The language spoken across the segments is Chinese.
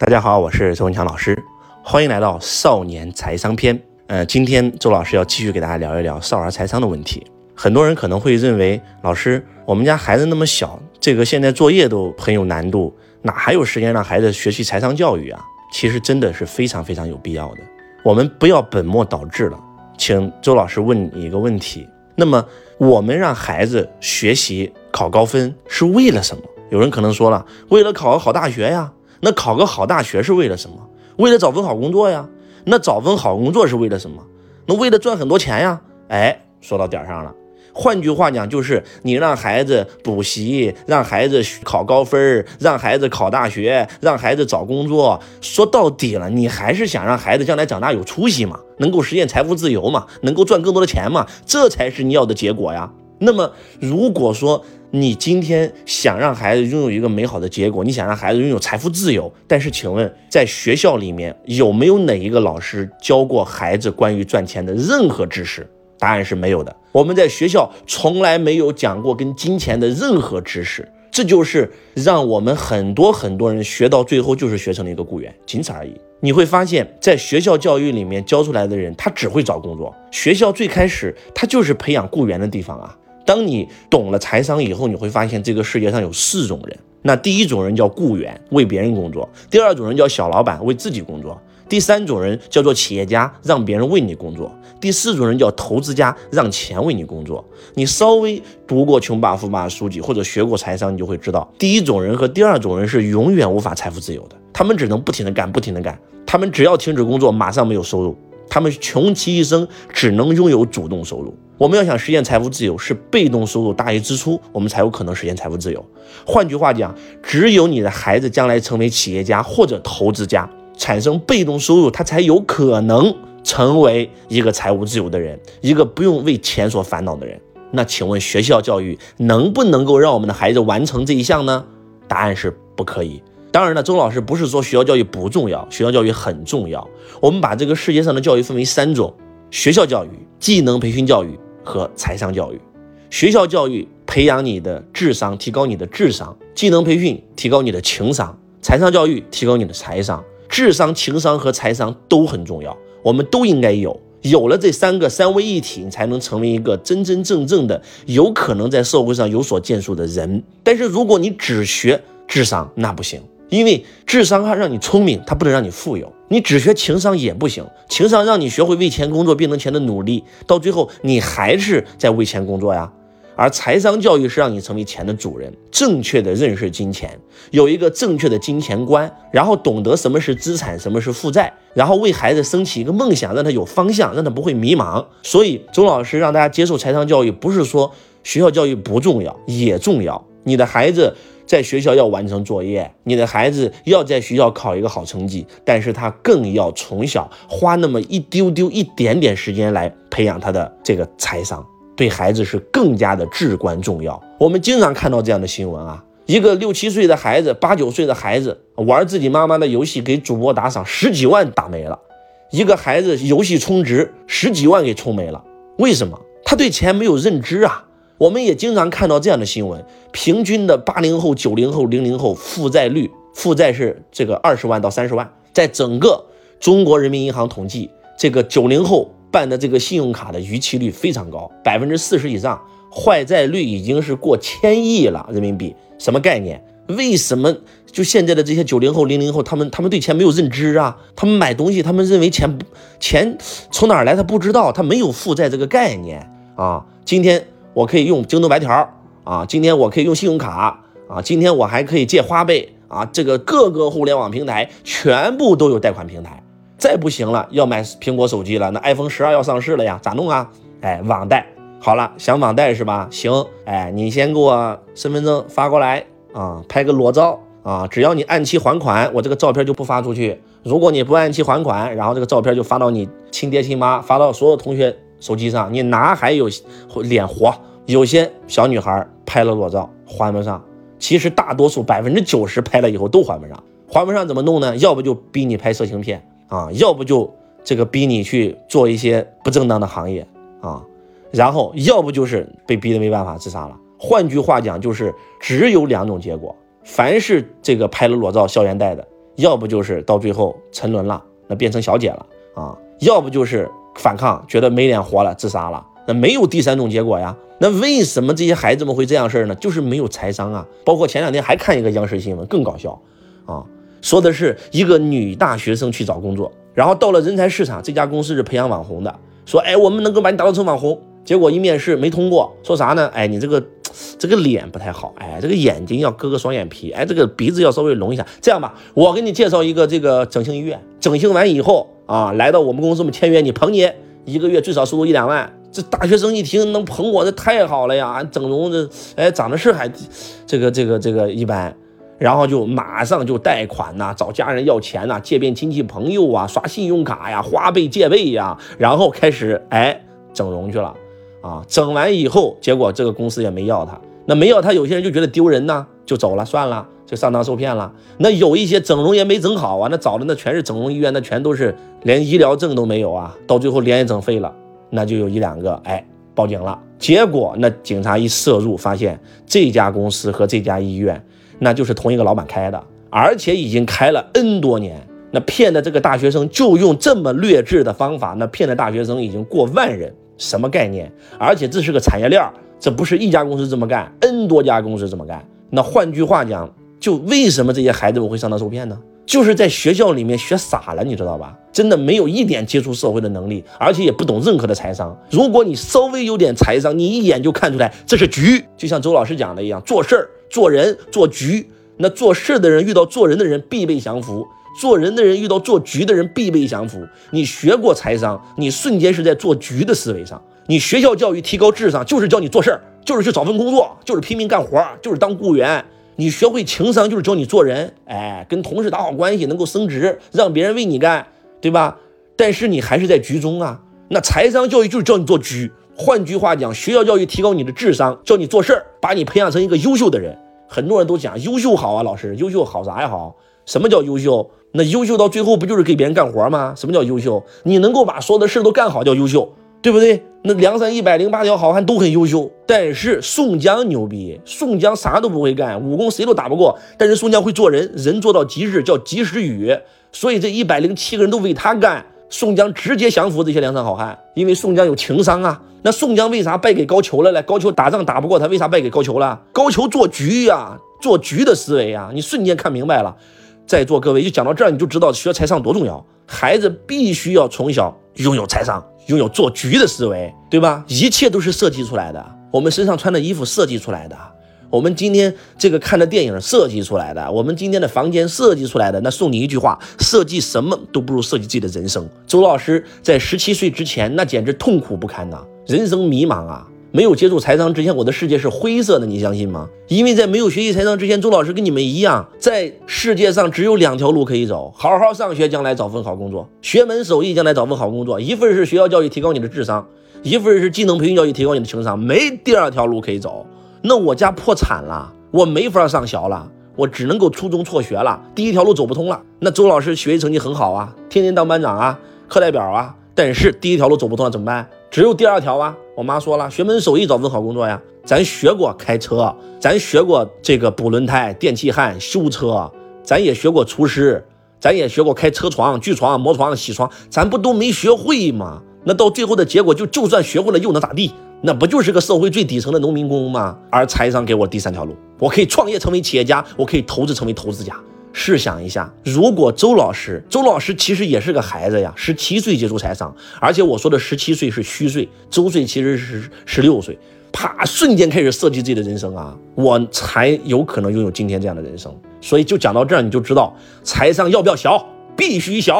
大家好，我是周文强老师，欢迎来到少年财商篇。呃，今天周老师要继续给大家聊一聊少儿财商的问题。很多人可能会认为，老师，我们家孩子那么小，这个现在作业都很有难度，哪还有时间让孩子学习财商教育啊？其实真的是非常非常有必要的。我们不要本末倒置了，请周老师问你一个问题：那么我们让孩子学习考高分是为了什么？有人可能说了，为了考个好大学呀。那考个好大学是为了什么？为了找份好工作呀。那找份好工作是为了什么？那为了赚很多钱呀。哎，说到点上了。换句话讲，就是你让孩子补习，让孩子考高分，让孩子考大学，让孩子找工作。说到底了，你还是想让孩子将来长大有出息嘛，能够实现财富自由嘛，能够赚更多的钱嘛，这才是你要的结果呀。那么，如果说，你今天想让孩子拥有一个美好的结果，你想让孩子拥有财富自由，但是请问，在学校里面有没有哪一个老师教过孩子关于赚钱的任何知识？答案是没有的。我们在学校从来没有讲过跟金钱的任何知识，这就是让我们很多很多人学到最后就是学成了一个雇员，仅此而已。你会发现在学校教育里面教出来的人，他只会找工作。学校最开始他就是培养雇员的地方啊。当你懂了财商以后，你会发现这个世界上有四种人。那第一种人叫雇员，为别人工作；第二种人叫小老板，为自己工作；第三种人叫做企业家，让别人为你工作；第四种人叫投资家，让钱为你工作。你稍微读过《穷爸富爸》书籍或者学过财商，你就会知道，第一种人和第二种人是永远无法财富自由的。他们只能不停的干，不停的干。他们只要停止工作，马上没有收入。他们穷其一生只能拥有主动收入。我们要想实现财富自由，是被动收入大于支出，我们才有可能实现财富自由。换句话讲，只有你的孩子将来成为企业家或者投资家，产生被动收入，他才有可能成为一个财务自由的人，一个不用为钱所烦恼的人。那请问学校教育能不能够让我们的孩子完成这一项呢？答案是不可以。当然了，周老师不是说学校教育不重要，学校教育很重要。我们把这个世界上的教育分为三种：学校教育、技能培训教育和财商教育。学校教育培养你的智商，提高你的智商；技能培训提高你的情商；财商教育提高你的财商。智商、情商和财商都很重要，我们都应该有。有了这三个三位一体，你才能成为一个真真正正的有可能在社会上有所建树的人。但是如果你只学智商，那不行。因为智商它让你聪明，它不能让你富有。你只学情商也不行，情商让你学会为钱工作、变成钱的努力，到最后你还是在为钱工作呀。而财商教育是让你成为钱的主人，正确的认识金钱，有一个正确的金钱观，然后懂得什么是资产，什么是负债，然后为孩子升起一个梦想，让他有方向，让他不会迷茫。所以周老师让大家接受财商教育，不是说学校教育不重要，也重要。你的孩子。在学校要完成作业，你的孩子要在学校考一个好成绩，但是他更要从小花那么一丢丢、一点点时间来培养他的这个财商，对孩子是更加的至关重要。我们经常看到这样的新闻啊，一个六七岁的孩子、八九岁的孩子玩自己妈妈的游戏，给主播打赏十几万打没了；一个孩子游戏充值十几万给充没了，为什么？他对钱没有认知啊。我们也经常看到这样的新闻：平均的八零后、九零后、零零后负债率，负债是这个二十万到三十万。在整个中国人民银行统计，这个九零后办的这个信用卡的逾期率非常高，百分之四十以上，坏债率已经是过千亿了人民币。什么概念？为什么就现在的这些九零后、零零后，他们他们对钱没有认知啊？他们买东西，他们认为钱不钱从哪儿来，他不知道，他没有负债这个概念啊。今天。我可以用京东白条啊，今天我可以用信用卡啊，今天我还可以借花呗啊，这个各个互联网平台全部都有贷款平台。再不行了，要买苹果手机了，那 iPhone 十二要上市了呀，咋弄啊？哎，网贷。好了，想网贷是吧？行，哎，你先给我身份证发过来啊，拍个裸照啊，只要你按期还款，我这个照片就不发出去。如果你不按期还款，然后这个照片就发到你亲爹亲妈，发到所有同学。手机上你哪还有脸活？有些小女孩拍了裸照还不上，其实大多数百分之九十拍了以后都还不上，还不上怎么弄呢？要不就逼你拍色情片啊，要不就这个逼你去做一些不正当的行业啊，然后要不就是被逼得没办法自杀了。换句话讲，就是只有两种结果：凡是这个拍了裸照校园贷的，要不就是到最后沉沦了，那变成小姐了啊，要不就是反抗，觉得没脸活了，自杀了。那没有第三种结果呀？那为什么这些孩子们会这样事儿呢？就是没有财商啊。包括前两天还看一个央视新闻，更搞笑啊，说的是一个女大学生去找工作，然后到了人才市场，这家公司是培养网红的，说哎，我们能够把你打造成网红。结果一面试没通过，说啥呢？哎，你这个这个脸不太好，哎，这个眼睛要割个双眼皮，哎，这个鼻子要稍微隆一下。这样吧，我给你介绍一个这个整形医院，整形完以后啊，来到我们公司我们签约，你捧你一个月最少收入一两万。这大学生一听能捧我，这太好了呀！整容这，哎，长得是还，这个这个这个一般，然后就马上就贷款呐，找家人要钱呐，借遍亲戚朋友啊，刷信用卡呀，花呗借呗呀，然后开始哎整容去了啊！整完以后，结果这个公司也没要他，那没要他，有些人就觉得丢人呐，就走了，算了，就上当受骗了。那有一些整容也没整好啊，那找的那全是整容医院，那全都是连医疗证都没有啊，到最后脸也整废了。那就有一两个哎报警了，结果那警察一摄入，发现这家公司和这家医院那就是同一个老板开的，而且已经开了 N 多年。那骗的这个大学生就用这么劣质的方法，那骗的大学生已经过万人，什么概念？而且这是个产业链，这不是一家公司这么干，N 多家公司这么干。那换句话讲，就为什么这些孩子们会上当受骗呢？就是在学校里面学傻了，你知道吧？真的没有一点接触社会的能力，而且也不懂任何的财商。如果你稍微有点财商，你一眼就看出来这是局。就像周老师讲的一样，做事儿、做人、做局。那做事的人遇到做人的人必备降服，做人的人遇到做局的人必备降服。你学过财商，你瞬间是在做局的思维上。你学校教育提高智商，就是教你做事儿，就是去找份工作，就是拼命干活，就是当雇员。你学会情商就是教你做人，哎，跟同事打好关系，能够升职，让别人为你干，对吧？但是你还是在局中啊。那财商教育就是教你做局。换句话讲，学校教育提高你的智商，教你做事儿，把你培养成一个优秀的人。很多人都讲优秀好啊，老师，优秀好啥呀？好？什么叫优秀？那优秀到最后不就是给别人干活吗？什么叫优秀？你能够把所有的事都干好叫优秀。对不对？那梁山一百零八条好汉都很优秀，但是宋江牛逼。宋江啥都不会干，武功谁都打不过，但是宋江会做人，人做到极致叫及时雨。所以这一百零七个人都为他干，宋江直接降服这些梁山好汉，因为宋江有情商啊。那宋江为啥败给高俅了呢？高俅打仗打不过他，为啥败给高俅了？高俅做局呀，做局的思维啊，你瞬间看明白了。在座各位，就讲到这儿，你就知道学财商多重要。孩子必须要从小拥有财商。拥有做局的思维，对吧？一切都是设计出来的。我们身上穿的衣服设计出来的，我们今天这个看的电影设计出来的，我们今天的房间设计出来的。那送你一句话：设计什么都不如设计自己的人生。周老师在十七岁之前，那简直痛苦不堪呐，人生迷茫啊。没有接触财商之前，我的世界是灰色的，你相信吗？因为在没有学习财商之前，周老师跟你们一样，在世界上只有两条路可以走：好好上学，将来找份好工作；学门手艺，将来找份好工作。一份是学校教育提高你的智商，一份是技能培训教育提高你的情商，没第二条路可以走。那我家破产了，我没法上学了，我只能够初中辍学了。第一条路走不通了。那周老师学习成绩很好啊，天天当班长啊，课代表啊，但是第一条路走不通了，怎么办？只有第二条啊！我妈说了，学门手艺找份好工作呀。咱学过开车，咱学过这个补轮胎、电气焊、修车，咱也学过厨师，咱也学过开车床、锯床、磨床、铣床，咱不都没学会吗？那到最后的结果，就就算学会了又能咋地？那不就是个社会最底层的农民工吗？而财商给我第三条路，我可以创业成为企业家，我可以投资成为投资家。试想一下，如果周老师，周老师其实也是个孩子呀，十七岁接触财商，而且我说的十七岁是虚岁，周岁其实是十六岁，啪，瞬间开始设计自己的人生啊，我才有可能拥有今天这样的人生。所以就讲到这儿，你就知道财商要不要学，必须学，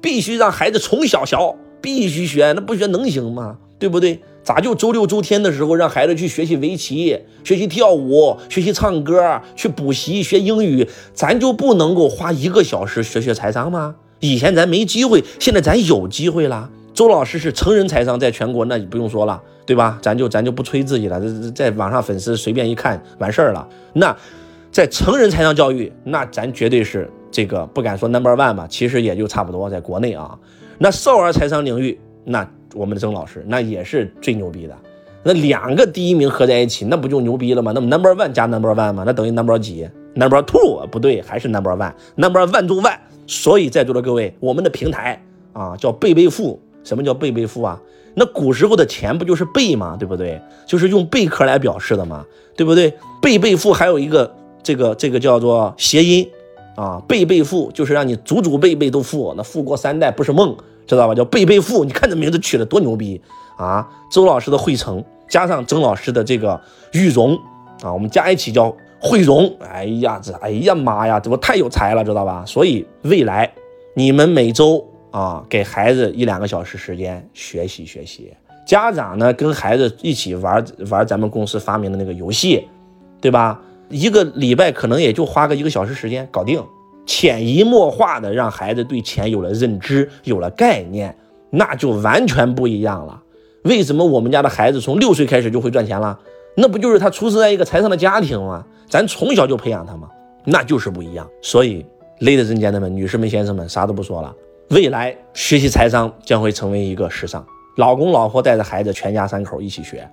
必须让孩子从小学，必须学，那不学能行吗？对不对？咋就周六周天的时候让孩子去学习围棋、学习跳舞、学习唱歌、去补习学英语，咱就不能够花一个小时学学财商吗？以前咱没机会，现在咱有机会了。周老师是成人财商，在全国那不用说了，对吧？咱就咱就不吹自己了，这在网上粉丝随便一看完事儿了。那在成人财商教育，那咱绝对是这个不敢说 number one 吧，其实也就差不多在国内啊。那少儿财商领域，那。我们的曾老师那也是最牛逼的，那两个第一名合在一起，那不就牛逼了吗？那么 number one 加 number one 吗？那等于 number 几？number two 不对，还是 number one，number one 中 one。所以在座的各位，我们的平台啊叫贝贝富。什么叫贝贝富啊？那古时候的钱不就是贝吗？对不对？就是用贝壳来表示的嘛，对不对？贝贝富还有一个这个这个叫做谐音啊，贝贝富就是让你祖祖辈辈都富，那富过三代不是梦，知道吧？叫贝贝富，你看这名字取的多牛逼啊！周老师的汇成加上曾老师的这个玉荣啊，我们加一起叫汇荣。哎呀，这哎呀妈呀，怎么太有才了，知道吧？所以未来你们每周。啊，给孩子一两个小时时间学习学习，家长呢跟孩子一起玩玩咱们公司发明的那个游戏，对吧？一个礼拜可能也就花个一个小时时间搞定，潜移默化的让孩子对钱有了认知，有了概念，那就完全不一样了。为什么我们家的孩子从六岁开始就会赚钱了？那不就是他出生在一个财商的家庭吗？咱从小就培养他吗？那就是不一样。所以，ladies and gentlemen，女士们、先生们，啥都不说了。未来学习财商将会成为一个时尚，老公老婆带着孩子，全家三口一起学，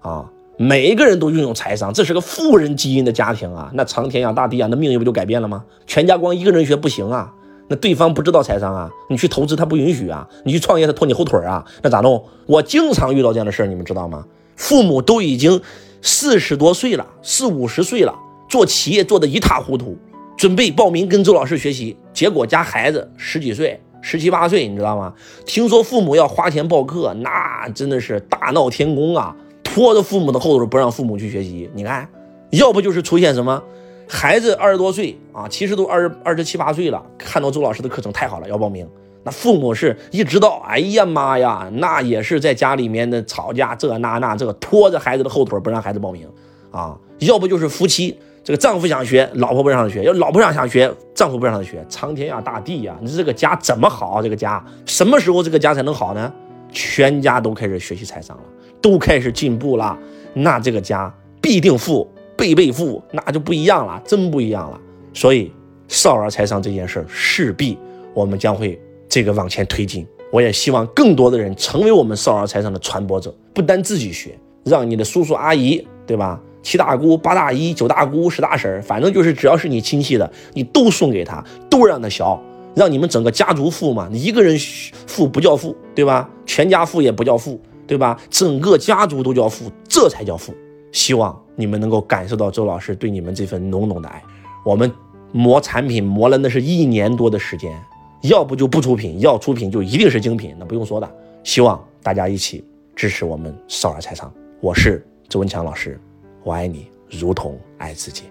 啊，每一个人都拥有财商，这是个富人基因的家庭啊，那苍天呀大地啊，那命运不就改变了吗？全家光一个人学不行啊，那对方不知道财商啊，你去投资他不允许啊，你去创业他拖你后腿啊，那咋弄？我经常遇到这样的事儿，你们知道吗？父母都已经四十多岁了，四五十岁了，做企业做得一塌糊涂，准备报名跟周老师学习，结果家孩子十几岁。十七八岁，你知道吗？听说父母要花钱报课，那真的是大闹天宫啊！拖着父母的后腿，不让父母去学习。你看，要不就是出现什么，孩子二十多岁啊，其实都二十二十七八岁了，看到周老师的课程太好了，要报名。那父母是一知道，哎呀妈呀，那也是在家里面的吵架，这那那这个拖着孩子的后腿，不让孩子报名啊。要不就是夫妻。这个丈夫想学，老婆不让他学；要老婆想想学，丈夫不让他学。苍天呀，大地呀，你这个家怎么好？这个家什么时候这个家才能好呢？全家都开始学习财商了，都开始进步了，那这个家必定富，倍倍富，那就不一样了，真不一样了。所以少儿财商这件事儿，势必我们将会这个往前推进。我也希望更多的人成为我们少儿财商的传播者，不单自己学，让你的叔叔阿姨，对吧？七大姑八大姨九大姑十大婶儿反正就是只要是你亲戚的，你都送给他，都让他学，让你们整个家族富嘛。你一个人富不叫富，对吧？全家富也不叫富，对吧？整个家族都叫富，这才叫富。希望你们能够感受到周老师对你们这份浓浓的爱。我们磨产品磨了那是一年多的时间，要不就不出品，要出品就一定是精品，那不用说的。希望大家一起支持我们少儿财商。我是周文强老师。我爱你，如同爱自己。